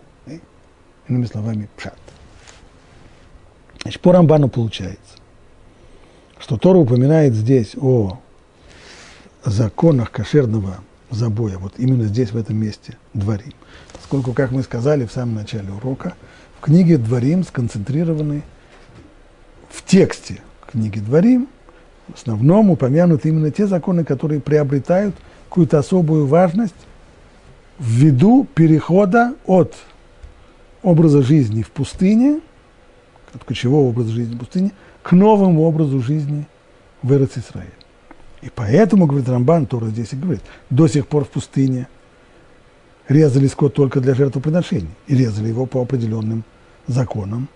Speaker 1: Иными словами, пшат. Значит, по Рамбану получается, что Тора упоминает здесь о законах кошерного забоя, вот именно здесь, в этом месте, дворим. Поскольку, как мы сказали в самом начале урока, книге дворим сконцентрированы в тексте книги дворим, в основном упомянуты именно те законы, которые приобретают какую-то особую важность ввиду перехода от образа жизни в пустыне, от кочевого образа жизни в пустыне, к новому образу жизни в Израиле. И поэтому, говорит Рамбан, Тора здесь и говорит, до сих пор в пустыне резали скот только для жертвоприношений. И резали его по определенным законам,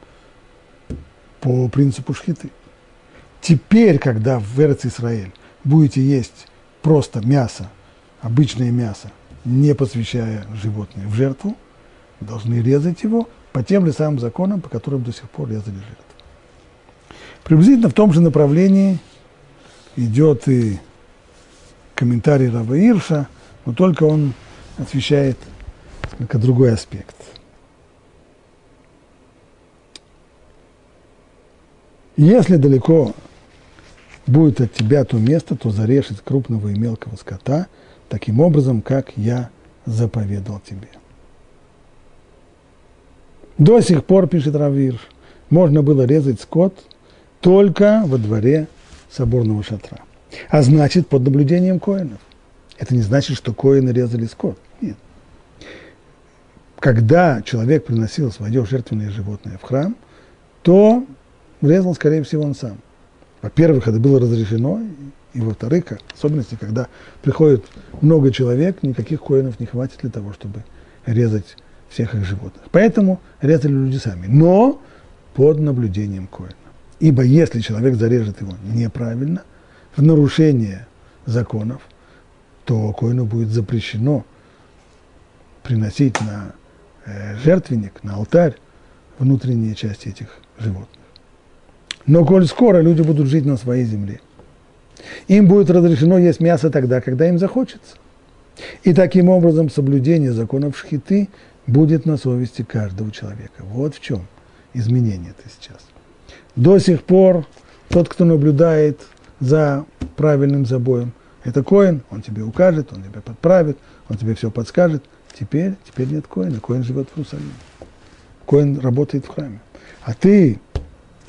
Speaker 1: по принципу шхиты. Теперь, когда в Эрец Израиль будете есть просто мясо, обычное мясо, не посвящая животное в жертву, должны резать его по тем же самым законам, по которым до сих пор резали жертву. Приблизительно в том же направлении идет и комментарий Рава Ирша, но только он освещает несколько другой аспект. Если далеко будет от тебя то место, то зарежь из крупного и мелкого скота, таким образом, как я заповедал тебе. До сих пор, пишет Равир, можно было резать скот только во дворе соборного шатра. А значит, под наблюдением коинов. Это не значит, что коины резали скот. Нет. Когда человек приносил свое жертвенное животное в храм, то резал, скорее всего, он сам. Во-первых, это было разрешено, и во-вторых, особенности, когда приходит много человек, никаких коинов не хватит для того, чтобы резать всех их животных. Поэтому резали люди сами, но под наблюдением коина. Ибо если человек зарежет его неправильно, в нарушение законов, то коину будет запрещено приносить на э, жертвенник, на алтарь внутренние части этих животных. Но коль скоро люди будут жить на своей земле, им будет разрешено есть мясо тогда, когда им захочется. И таким образом соблюдение законов шхиты будет на совести каждого человека. Вот в чем изменение это сейчас. До сих пор тот, кто наблюдает за правильным забоем, это коин, он тебе укажет, он тебя подправит, он тебе все подскажет. Теперь, теперь нет коина, коин живет в Иерусалиме. Коин работает в храме. А ты,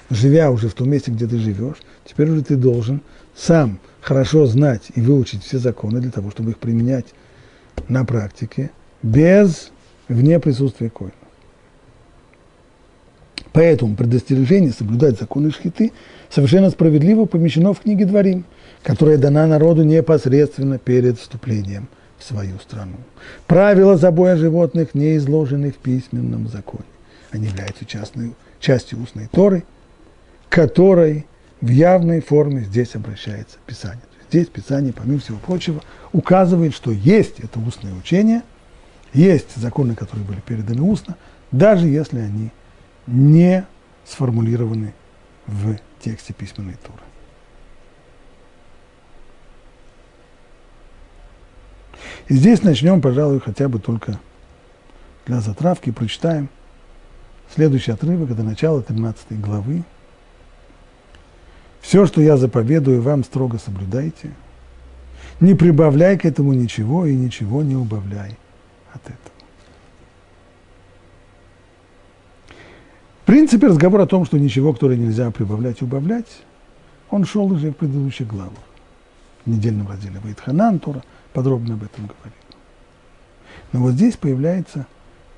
Speaker 1: живя уже в том месте, где ты живешь, теперь уже ты должен сам хорошо знать и выучить все законы для того, чтобы их применять на практике без вне присутствия коина. Поэтому предостережение соблюдать законы шхиты совершенно справедливо помещено в книге Дворим, которая дана народу непосредственно перед вступлением в свою страну. Правила забоя животных не изложены в письменном законе. Они являются частной, частью устной Торы, которой в явной форме здесь обращается Писание. Здесь Писание, помимо всего прочего, указывает, что есть это устное учение, есть законы, которые были переданы устно, даже если они не сформулированы в тексте письменной Торы. И здесь начнем, пожалуй, хотя бы только для затравки, прочитаем следующий отрывок, это начало 13 главы. «Все, что я заповедую вам, строго соблюдайте. Не прибавляй к этому ничего и ничего не убавляй от этого». В принципе, разговор о том, что ничего, которое нельзя прибавлять и убавлять, он шел уже в предыдущих главах. В недельном разделе Вайтханан Тора – подробно об этом говорил. Но вот здесь появляется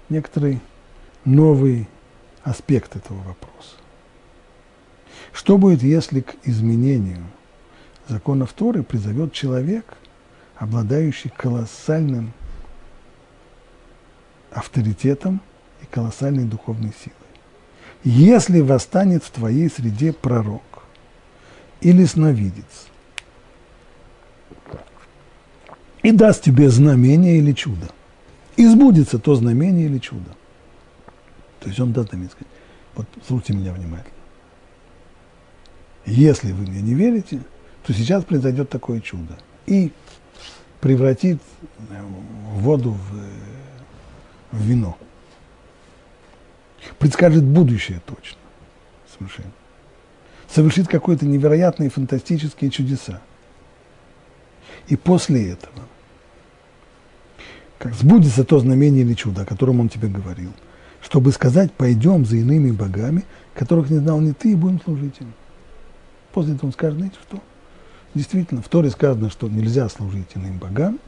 Speaker 1: некоторый новый аспект этого вопроса. Что будет, если к изменению законов Торы призовет человек, обладающий колоссальным авторитетом и колоссальной духовной силой? Если восстанет в твоей среде пророк или сновидец, и даст тебе знамение или чудо. Избудется то знамение или чудо. То есть он даст знамение сказать, вот слушайте меня внимательно. Если вы мне не верите, то сейчас произойдет такое чудо. И превратит э, воду в, э, в вино. Предскажет будущее точно. Совершенно. Совершит какие-то невероятные фантастические чудеса. И после этого как сбудется то знамение или чудо, о котором он тебе говорил, чтобы сказать, пойдем за иными богами, которых не знал ни ты, и будем служить им. После этого он скажет, знаете что? Действительно, в Торе сказано, что нельзя служить иным богам,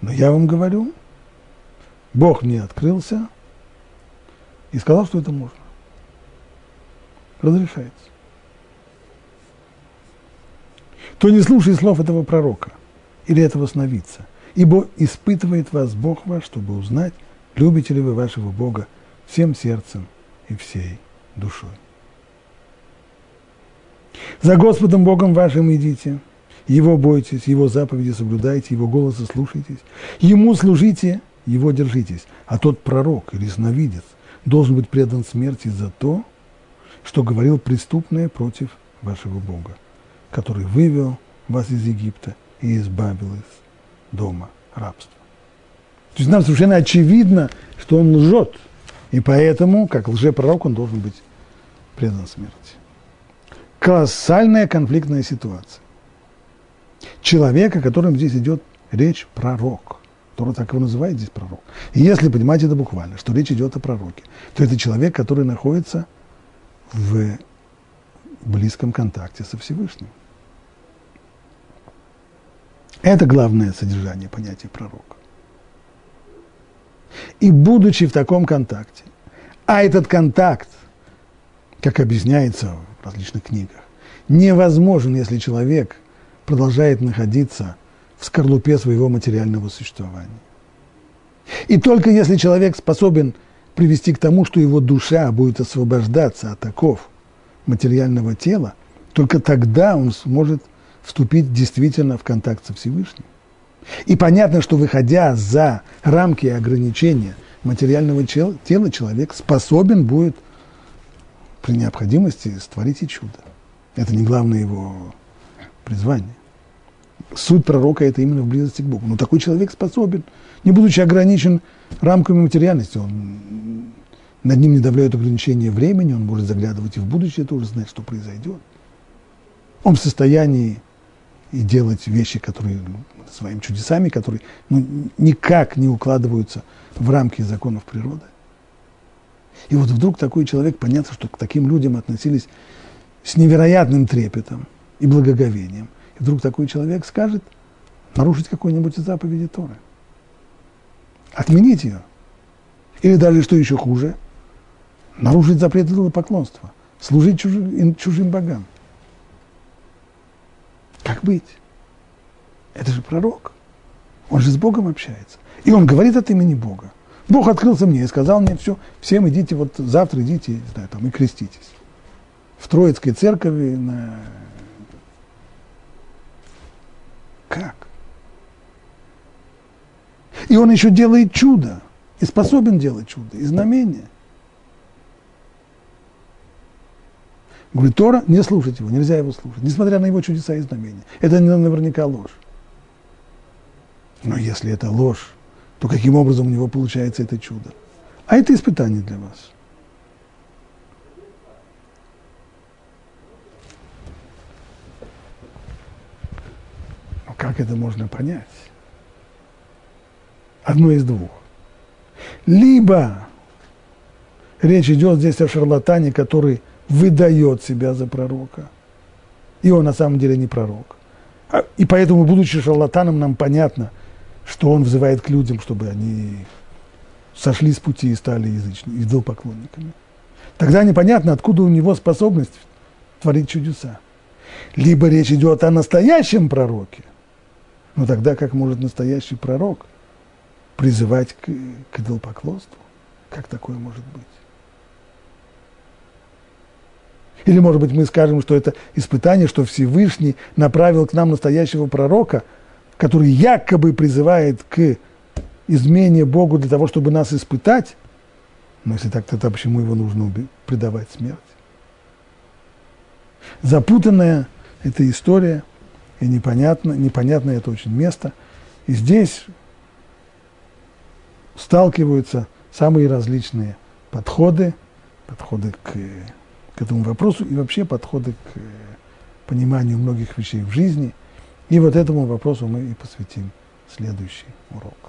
Speaker 1: но я вам говорю, Бог мне открылся и сказал, что это можно. Разрешается. То не слушай слов этого пророка или этого сновидца – Ибо испытывает вас Бог ваш, чтобы узнать, любите ли вы вашего Бога всем сердцем и всей душой. За Господом Богом вашим идите, Его бойтесь, Его заповеди соблюдайте, Его голоса слушайтесь, Ему служите, Его держитесь. А тот пророк или сновидец должен быть предан смерти за то, что говорил преступное против вашего Бога, который вывел вас из Египта и избавил из дома рабства. То есть нам совершенно очевидно, что он лжет, и поэтому, как лжепророк, он должен быть предан смерти. Колоссальная конфликтная ситуация. Человек, о котором здесь идет речь, пророк. Тора так его называет здесь пророк. И если понимать это буквально, что речь идет о пророке, то это человек, который находится в близком контакте со Всевышним. Это главное содержание понятия пророка. И будучи в таком контакте, а этот контакт, как объясняется различных книгах, невозможен, если человек продолжает находиться в скорлупе своего материального существования. И только если человек способен привести к тому, что его душа будет освобождаться от оков материального тела, только тогда он сможет – вступить действительно в контакт со Всевышним. И понятно, что выходя за рамки ограничения материального тела, человек способен будет при необходимости створить и чудо. Это не главное его призвание. Суть пророка – это именно в близости к Богу. Но такой человек способен, не будучи ограничен рамками материальности, он, над ним не давляют ограничения времени, он может заглядывать и в будущее тоже знать, что произойдет. Он в состоянии и делать вещи, которые своими чудесами, которые ну, никак не укладываются в рамки законов природы. И вот вдруг такой человек, понятно, что к таким людям относились с невероятным трепетом и благоговением. И вдруг такой человек скажет нарушить какую-нибудь из заповедей Торы. Отменить ее. Или даже, что еще хуже, нарушить запрет поклонства, служить чужим, чужим богам. Как быть? Это же пророк. Он же с Богом общается. И он говорит от имени Бога. Бог открылся мне и сказал мне, все, всем идите, вот завтра идите, не знаю, там, и креститесь. В Троицкой церкви на... Как? И он еще делает чудо, и способен делать чудо, и знамения. Говорит, Тора, не слушать его, нельзя его слушать, несмотря на его чудеса и знамения. Это наверняка ложь. Но если это ложь, то каким образом у него получается это чудо? А это испытание для вас. Но как это можно понять? Одно из двух. Либо речь идет здесь о шарлатане, который выдает себя за пророка, и он на самом деле не пророк. А, и поэтому, будучи шарлатаном, нам понятно – что он взывает к людям, чтобы они сошли с пути и стали язычниками, идолопоклонниками. Тогда непонятно, откуда у него способность творить чудеса. Либо речь идет о настоящем пророке, но тогда как может настоящий пророк призывать к, к идолопоклонству? Как такое может быть? Или, может быть, мы скажем, что это испытание, что Всевышний направил к нам настоящего пророка – который якобы призывает к измене Богу для того, чтобы нас испытать, но если так, тогда почему его нужно предавать смерти? Запутанная эта история, и непонятно, непонятно это очень место. И здесь сталкиваются самые различные подходы, подходы к, к этому вопросу и вообще подходы к пониманию многих вещей в жизни – и вот этому вопросу мы и посвятим следующий урок.